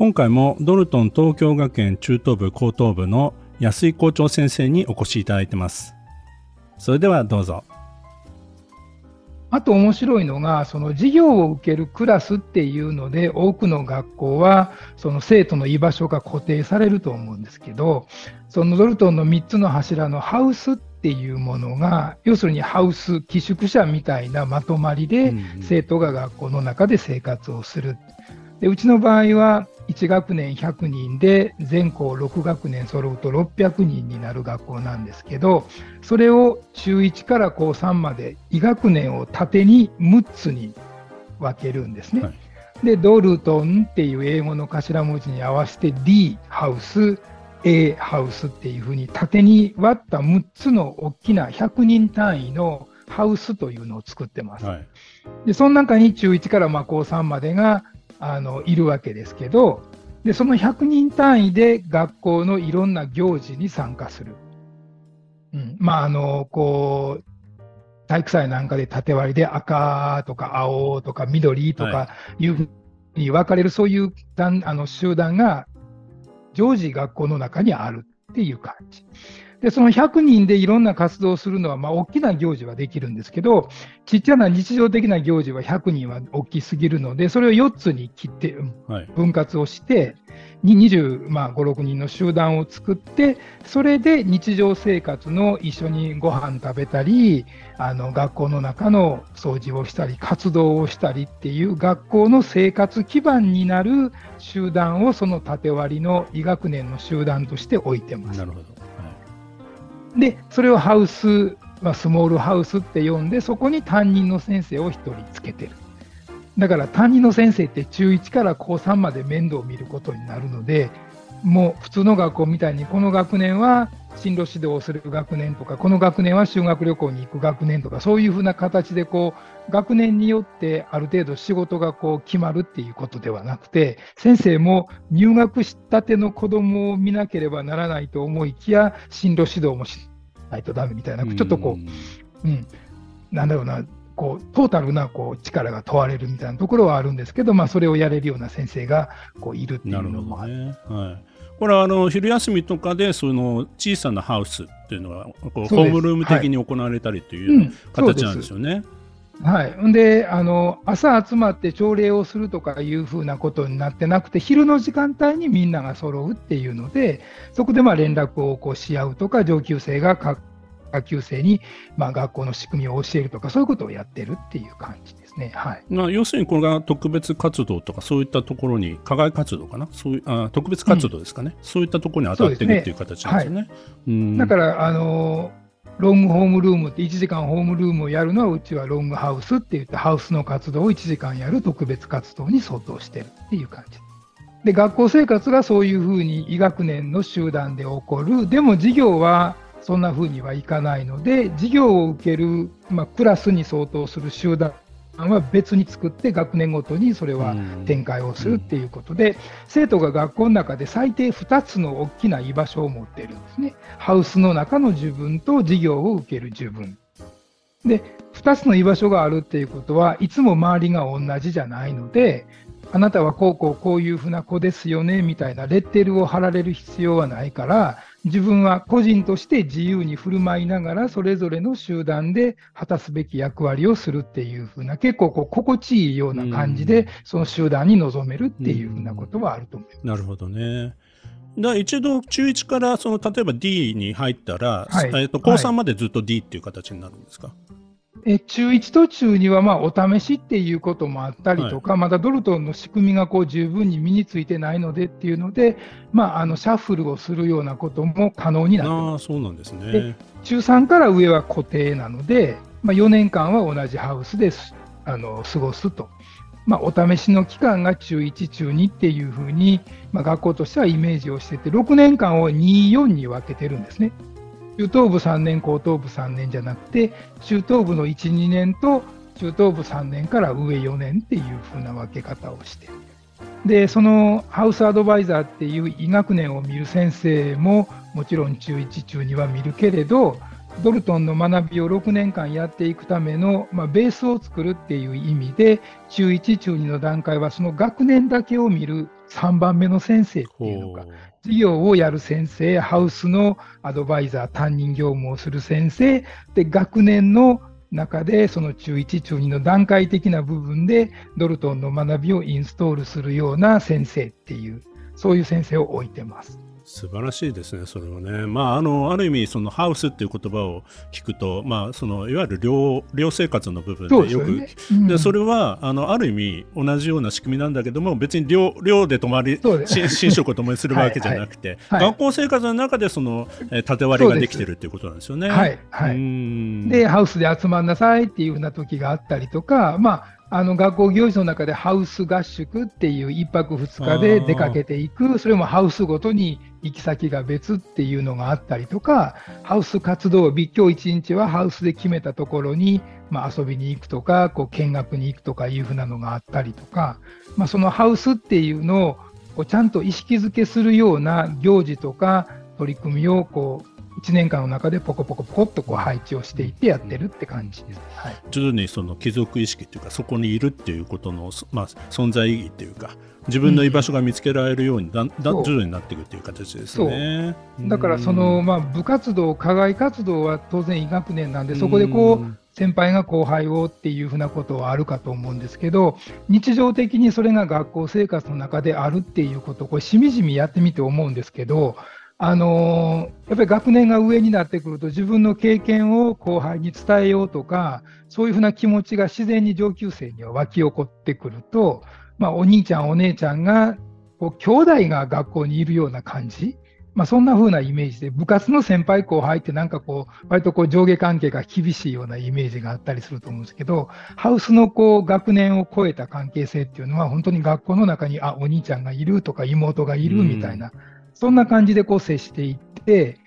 今回もドルトン東京学園中等部高等部の安井校長先生にお越しいただいてます。それではどうぞ。あと面白いのが、その授業を受けるクラスっていうので、多くの学校は、その生徒の居場所が固定されると思うんですけど、そのドルトンの3つの柱のハウスっていうものが、要するにハウス、寄宿舎みたいなまとまりで、生徒が学校の中で生活をする。でうちの場合は、1学年100人で全校6学年揃うと600人になる学校なんですけどそれを中1から高3まで医学年を縦に6つに分けるんですね。はい、でドルトンっていう英語の頭文字に合わせて D ハウス A ハウスっていうふうに縦に割った6つの大きな100人単位のハウスというのを作ってます。はい、でその中に中1からま高3までがあのいるわけですけどでその100人単位で学校のいろんな行事に参加する。うん、まああのこう体育祭なんかで縦割りで赤とか青とか緑とかいうふうに分かれる、そういうあの集団が常時学校の中にあるっていう感じ。で、その100人でいろんな活動をするのは、まあ、大きな行事はできるんですけど、ちっちゃな日常的な行事は100人は大きすぎるので、それを4つに切って、分割をして、25、まあ、6人の集団を作って、それで日常生活の一緒にご飯食べたり、あの学校の中の掃除をしたり、活動をしたりっていう学校の生活基盤になる集団をその縦割りの医学年の集団として置いてます。なるほどで、それをハウス、ま、スモールハウスって呼んで、そこに担任の先生を1人つけてる。だから担任の先生って中1から高3まで面倒を見ることになるので、もう普通の学校みたいに、この学年は進路指導をする学年とか、この学年は修学旅行に行く学年とか、そういうふうな形でこう、学年によってある程度仕事がこう決まるっていうことではなくて、先生も入学したての子供を見なければならないと思いきや、進路指導もしないとダメみたいな、ちょっとこう、うん、なんだろうな、こうトータルなこう力が問われるみたいなところはあるんですけど、まあ、それをやれるような先生がこういるっていうのもある。ねはい、これはあの昼休みとかでその小さなハウスっていうのはこうホームルーム的に行われたりという形なんですよね。はい、であの朝集まって朝礼をするとかいうふうなことになってなくて昼の時間帯にみんなが揃うっていうのでそこでまあ連絡をこうし合うとか上級生が下級生に、まあ、学校の仕組みを教えるとか、そういうことをやってるっていう感じですね。はい、まあ、要するに、これが特別活動とか、そういったところに、課外活動かな、そういうあ特別活動ですかね、うん、そういったところに当たってるっていう形なんですよね。ね。はい、だから、あのロングホームルームって1時間ホームルームをやるのはうちはロングハウスって言ってハウスの活動を1時間やる特別活動に相当してるっていう感じ。で学校生活がそういうふうに医学年の集団で起こる。でも授業はそんなふうにはいかないので、授業を受ける、まあ、クラスに相当する集団は別に作って、学年ごとにそれは展開をするっていうことで、生徒が学校の中で最低2つの大きな居場所を持っているんですね。ハウスの中の自分と授業を受ける自分。で、2つの居場所があるっていうことは、いつも周りが同じじゃないので、あなたはこうこうこういうふうな子ですよねみたいなレッテルを貼られる必要はないから、自分は個人として自由に振る舞いながら、それぞれの集団で果たすべき役割をするっていうふうな、結構こう心地いいような感じで、その集団に臨めるっていうふうなことはあると思います。なるほどね。だ一度中1からその例えば D に入ったら、はい、えー、と高3までずっと D っていう形になるんですか、はいえ中1と中2はまあお試しっていうこともあったりとか、はい、まだドルトンの仕組みがこう十分に身についてないのでっていうので、まあ、あのシャッフルをするようなことも可能になってます。そうなんですね中3から上は固定なので、まあ、4年間は同じハウスであの過ごすと。まあ、お試しの期間が中1、中2っていうふうに、まあ、学校としてはイメージをしてて、6年間を2、4に分けてるんですね。中等部3年、高等部3年じゃなくて、中等部の1、2年と中等部3年から上4年っていうふうな分け方をしてでそのハウスアドバイザーっていう医学年を見る先生ももちろん中1、中2は見るけれどドルトンの学びを6年間やっていくための、まあ、ベースを作るっていう意味で中1、中2の段階はその学年だけを見る3番目の先生っていうのか授業をやる先生ハウスのアドバイザー担任業務をする先生で学年の中で、その中1、中2の段階的な部分で、ドルトンの学びをインストールするような先生っていう、そういう先生を置いてます。素晴らしいですね、それはね。まあ、あのある意味、そのハウスっていう言葉を聞くと、まあ、そのいわゆる寮寮生活の部分でよく、ねうん、でそれはあのある意味、同じような仕組みなんだけども、別に寮寮で泊まり、寝 食を共にするわけじゃなくて、はいはい、学校生活の中でその、え縦割りができてるっていうことなんですよね。はいはい、で、ハウスで集まんなさいっていうふうな時があったりとか、まああの学校行事の中でハウス合宿っていう1泊2日で出かけていく、それもハウスごとに行き先が別っていうのがあったりとか、ハウス活動日、今日1日はハウスで決めたところに、まあ、遊びに行くとか、こう見学に行くとかいうふうなのがあったりとか、まあ、そのハウスっていうのをこうちゃんと意識づけするような行事とか取り組みをこう1年間の中でポコポコポコっとこう配置をしていってやってるって感じです、はい、徐々にその貴族意識というかそこにいるっていうことの、まあ、存在意義というか自分の居場所が見つけられるようにだ、うん、だ徐々になっていくという形ですね。だからその、まあ、部活動課外活動は当然医学年なんでそこでこう先輩が後輩をっていうふうなことはあるかと思うんですけど日常的にそれが学校生活の中であるっていうことこれしみじみやってみて思うんですけどあのやっぱり学年が上になってくると自分の経験を後輩に伝えようとかそういうふうな気持ちが自然に上級生には湧き起こってくると、まあ、お兄ちゃんお姉ちゃんがこう兄弟が学校にいるような感じ、まあ、そんな風なイメージで部活の先輩後輩ってなんかこう割とこう上下関係が厳しいようなイメージがあったりすると思うんですけどハウスのこう学年を超えた関係性っていうのは本当に学校の中にあお兄ちゃんがいるとか妹がいるみたいな。うんそんな感じでこう接していって、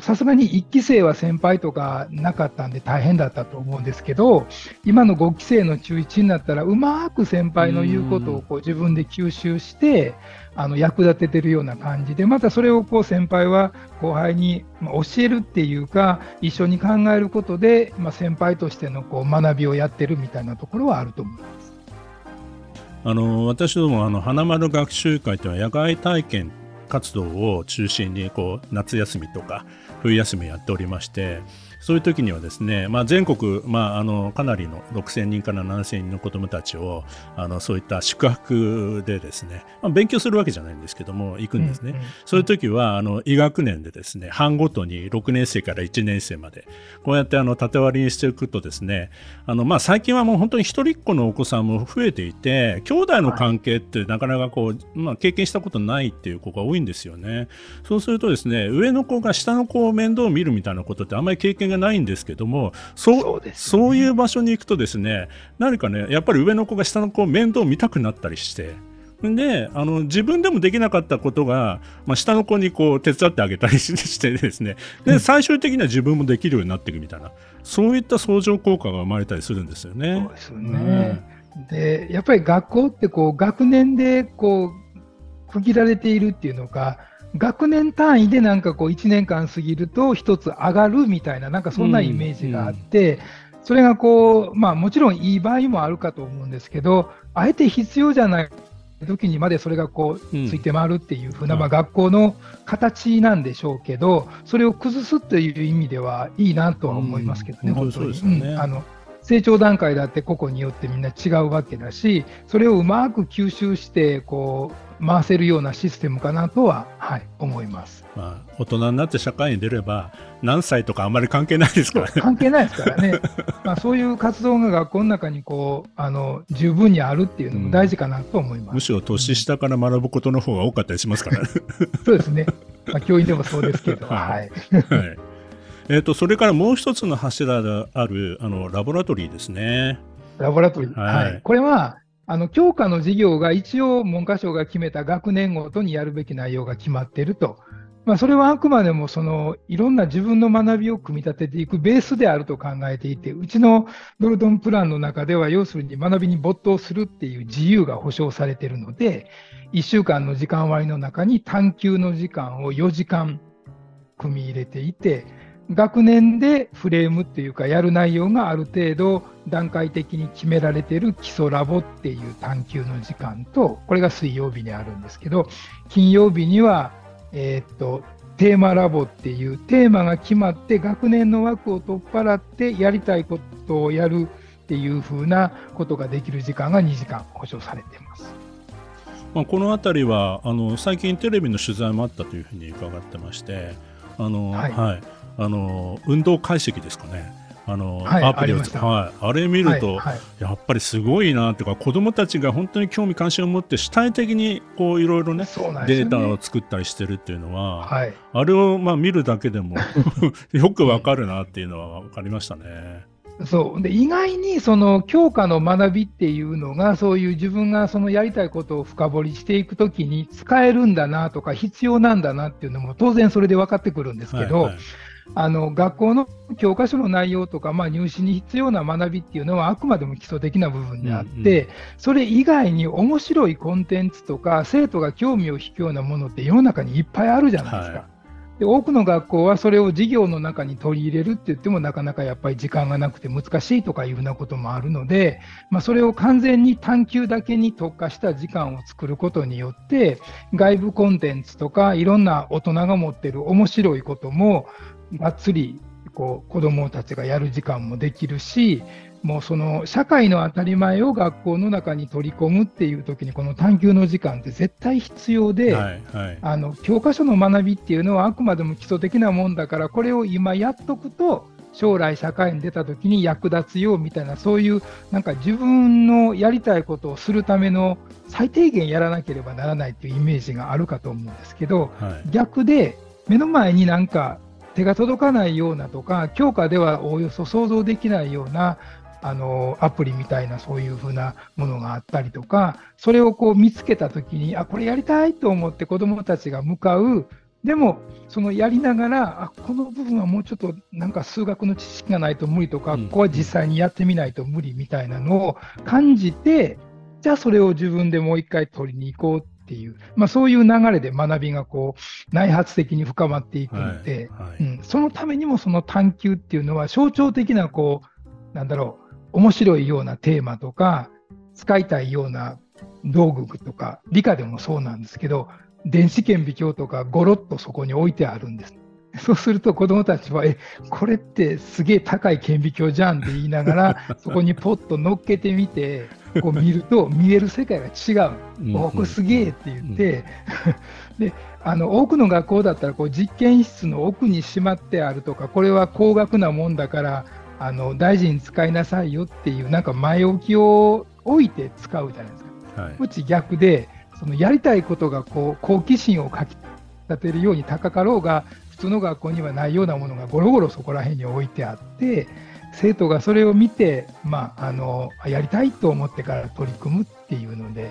さすがに1期生は先輩とかなかったんで大変だったと思うんですけど、今の5期生の中1になったら、うまく先輩の言うことをこう自分で吸収して、あの役立ててるような感じで、またそれをこう先輩は後輩に教えるっていうか、一緒に考えることで、まあ、先輩としてのこう学びをやってるみたいなところはあると思います。あの私どもあの花丸学習会というのは野外体験活動を中心にこう夏休みとか冬休みやっておりましてそういう時にはですね、まあ、全国、まあ、あのかなりの6000人から7000人の子どもたちをあのそういった宿泊でですね、まあ、勉強するわけじゃないんですけども行くんですね、うんうん、そういう時はあの医学年でですね班ごとに6年生から1年生までこうやってあの縦割りにしていくとですねあの、まあ、最近はもう本当に一人っ子のお子さんも増えていて兄弟の関係ってなかなかこう、まあ、経験したことないっていう子が多いんですよね。そうするとですね上の子が下の子を面倒を見るみたいなことってあんまり経験がないんですけどもそう、ね、そういう場所に行くとですね何かねやっぱり上の子が下の子を面倒見たくなったりしてであの自分でもできなかったことが、まあ、下の子にこう手伝ってあげたりしてですねで最終的には自分もできるようになっていくみたいなそういった相乗効果が生まれたりするんですよね。そうですよね、うん、でやっぱり学校ってこう学年でこう区切られているっていうのが学年単位でなんかこう1年間過ぎると1つ上がるみたいな、なんかそんなイメージがあって、それがこう、まあもちろんいい場合もあるかと思うんですけど、あえて必要じゃない時にまでそれがこうついて回るっていうふうな、まあ学校の形なんでしょうけど、それを崩すという意味ではいいなとは思いますけどね、本当に。あの成長段階だって個々によってみんな違うわけだし、それをうまく吸収して、こう、回せるようなシステムかなとは、はい、思います、まあ、大人になって社会に出れば何歳とかあんまり関係ないですからね。関係ないですからね、まあ、そういう活動が学校の中にこうあの十分にあるっていうのも大事かなと思います、うん、むしろ年下から学ぶことの方が多かったりしますからね。そうですね、まあ、教員でもそうですけど。はい、はい。えーと、それからもう一つの柱であるあのラボラトリーですね。ラボラトリー、はい、はい、これはあの教科の授業が一応文科省が決めた学年ごとにやるべき内容が決まっていると。まあ、それはあくまでもそのいろんな自分の学びを組み立てていくベースであると考えていて、うちのドルトンプランの中では、要するに学びに没頭するっていう自由が保障されているので、1週間の時間割の中に探究の時間を4時間組み入れていて、学年でフレームっていうか、やる内容がある程度段階的に決められている基礎ラボっていう探究の時間と、これが水曜日にあるんですけど、金曜日には、えー、っと、テーマラボっていうテーマが決まって学年の枠を取っ払ってやりたいことをやるっていうふうなことができる時間が2時間保証されています。まあ、この辺りはあの最近テレビの取材もあったというふうに伺ってましてあの、はい、はい、あの運動解析ですかね。あの、はい、アプリをはい、あれ見ると、はい、やっぱりすごいなっていうか子どもたちが本当に興味関心を持って主体的にこういろいろね、ね、データを作ったりしてるっていうのは、はい、あれをまあ見るだけでも よくわかるなっていうのは分かりましたね。そう。で意外にその教科の学びっていうのがそういう自分がそのやりたいことを深掘りしていくときに使えるんだなとか必要なんだなっていうのも当然それで分かってくるんですけど、はいはいあの学校の教科書の内容とか、まあ、入試に必要な学びっていうのはあくまでも基礎的な部分であって、うんうん、それ以外に面白いコンテンツとか生徒が興味を引くようなものって世の中にいっぱいあるじゃないですか。はい、で多くの学校はそれを授業の中に取り入れるって言ってもなかなかやっぱり時間がなくて難しいとかいうふうなこともあるので、まあ、それを完全に探究だけに特化した時間を作ることによって外部コンテンツとかいろんな大人が持ってる面白いこともがっつりこう子どもたちがやる時間もできるし、もうその社会の当たり前を学校の中に取り込むっていう時にこの探究の時間って絶対必要で、はいはい、あの教科書の学びっていうのはあくまでも基礎的なもんだからこれを今やっとくと将来社会に出た時に役立つよみたいなそういうなんか自分のやりたいことをするための最低限やらなければならないっていうイメージがあるかと思うんですけど、はい、逆で目の前になんか手が届かないようなとか、教科ではおおよそ想像できないようなあのアプリみたいなそういうふうなものがあったりとか、それをこう見つけたときに、あ、これやりたいと思って子どもたちが向かう、でも、そのやりながら、あこの部分はもうちょっとなんか数学の知識がないと無理とか、ここは実際にやってみないと無理みたいなのを感じて、じゃあそれを自分でもう一回取りに行こうっていう、まあ、そういう流れで学びがこう内発的に深まっていくので、はいはい、うん、そのためにもその探究っていうのは象徴的なこうなんだろう面白いようなテーマとか使いたいような道具とか理科でもそうなんですけど電子顕微鏡とかゴロッとそこに置いてあるんです。そうすると子どもたちは、え、これってすげえ高い顕微鏡じゃんって言いながら、そこにポッと乗っけてみて、こう見ると、見える世界が違う。おこれすげえって言って、で、あの多くの学校だったらこう実験室の奥にしまってあるとか、これは高額なもんだから、あの大事に使いなさいよっていう、なんか前置きを置いて使うじゃないですか。はい、うち逆で、そのやりたいことがこう好奇心をかき立てるように高かろうが、普通の学校にはないようなものがゴロゴロそこら辺に置いてあって、生徒がそれを見て、まあ、あのやりたいと思ってから取り組むっていうので、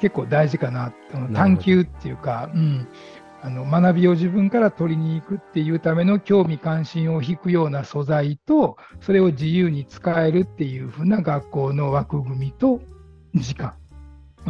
結構大事かな、探求っていうか、うん、あの学びを自分から取りに行くっていうための興味関心を引くような素材と、それを自由に使えるっていうふうな学校の枠組みと時間。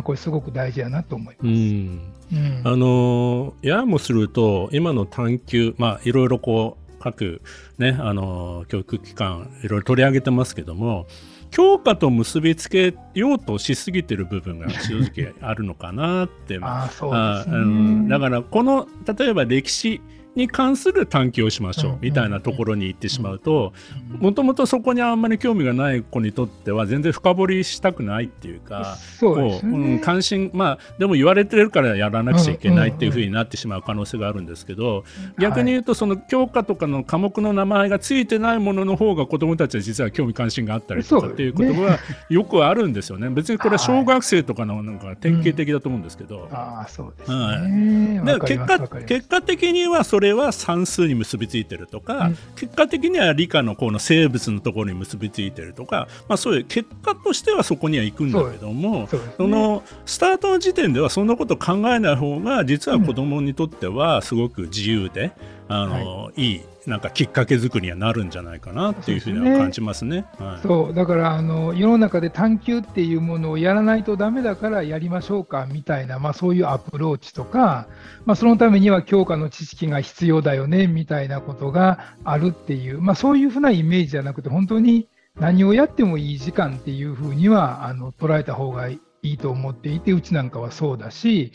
これすごく大事やなと思います。うん。うん、あのやもすると今の探究まあいろいろこう各ねあの教育機関いろいろ取り上げてますけども教科と結びつけようとしすぎてる部分が正直あるのかなって。あそうですね、うん、だからこの例えば歴史に関する探求をしましょうみたいなところに行ってしまうともともとそこにあんまり興味がない子にとっては全然深掘りしたくないっていうかそううん、関心まあでも言われてるからやらなくちゃいけないっていうふうになってしまう可能性があるんですけど逆に言うとその教科とかの科目の名前がついてないものの方が子どもたちは実は興味関心があったりとかっていうことがよくあるんですよね。別にこれは小学生とかのなんか典型的だと思うんですけど。あそうですね、はい、結果結果的にはそれれは算数に結びついてるとか、うん、結果的には理科のこの生物のところに結びついてるとか、まあ、そういう結果としてはそこには行くんだけどもそ、ね,、のスタートの時点ではそんなこと考えない方が実は子供にとってはすごく自由で、うん、あの、はい、いいなんかきっかけ作りにはなるんじゃないかなっていうふうには感じますね。そう、ね。はい、そうだからあの世の中で探求っていうものをやらないとだめだからやりましょうかみたいな、まあ、そういうアプローチとか、まあ、そのためには教科の知識が必要だよねみたいなことがあるっていう、まあ、そういうふうなイメージじゃなくて本当に何をやってもいい時間っていうふうにはあの捉えた方がいいと思っていてうちなんかはそうだし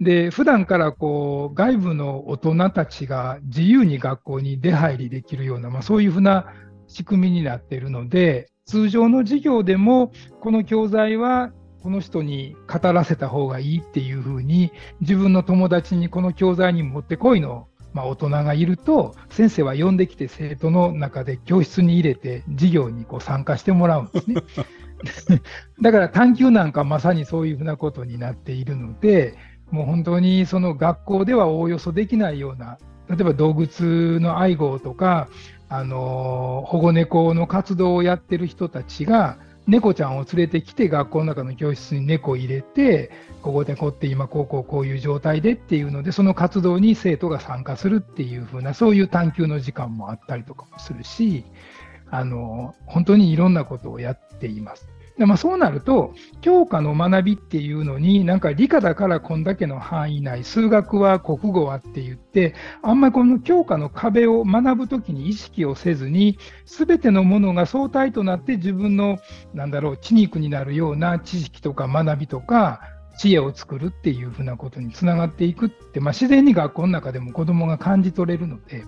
で、普段からこう外部の大人たちが自由に学校に出入りできるような、まあ、そういうふうな仕組みになっているので、通常の授業でも、この教材はこの人に語らせた方がいいっていうふうに、自分の友達にこの教材に持ってこいの、まあ、大人がいると、先生は呼んできて生徒の中で教室に入れて、授業にこう参加してもらうんですね。だから探究なんかまさにそういうふうなことになっているので、もう本当にその学校ではおおよそできないような、例えば動物の愛護とか、あの保護猫の活動をやってる人たちが、猫ちゃんを連れてきて学校の中の教室に猫を入れて、ここでこって今こうこうこういう状態でっていうので、その活動に生徒が参加するっていう風な、そういう探究の時間もあったりとかもするし、あの本当にいろんなことをやっています。でまあ、そうなると、教科の学びっていうのに、なんか理科だからこんだけの範囲内、数学は国語はって言って、あんまりこの教科の壁を学ぶときに意識をせずに、すべてのものが相対となって自分の、なんだろう、血肉になるような知識とか学びとか、知恵を作るっていうふうなことにつながっていくって、まあ、自然に学校の中でも子どもが感じ取れるので、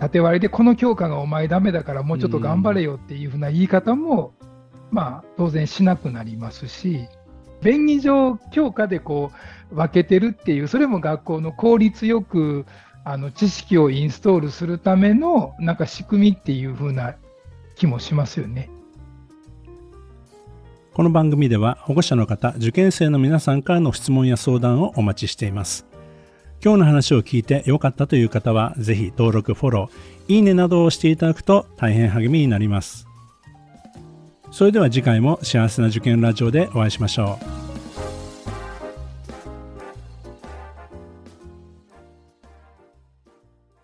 縦割りでこの教科がお前ダメだからもうちょっと頑張れよっていうふうな言い方もまあ、当然しなくなりますし、便宜上、教科でこう分けてるっていう、それも学校の効率よくあの知識をインストールするためのなんか仕組みっていう風な気もしますよね。この番組では保護者の方、受験生の皆さんからの質問や相談をお待ちしています。今日の話を聞いて良かったという方は、ぜひ登録、フォロー、いいねなどをしていただくと大変励みになります。それでは次回も幸せな受験ラジオでお会いしましょう。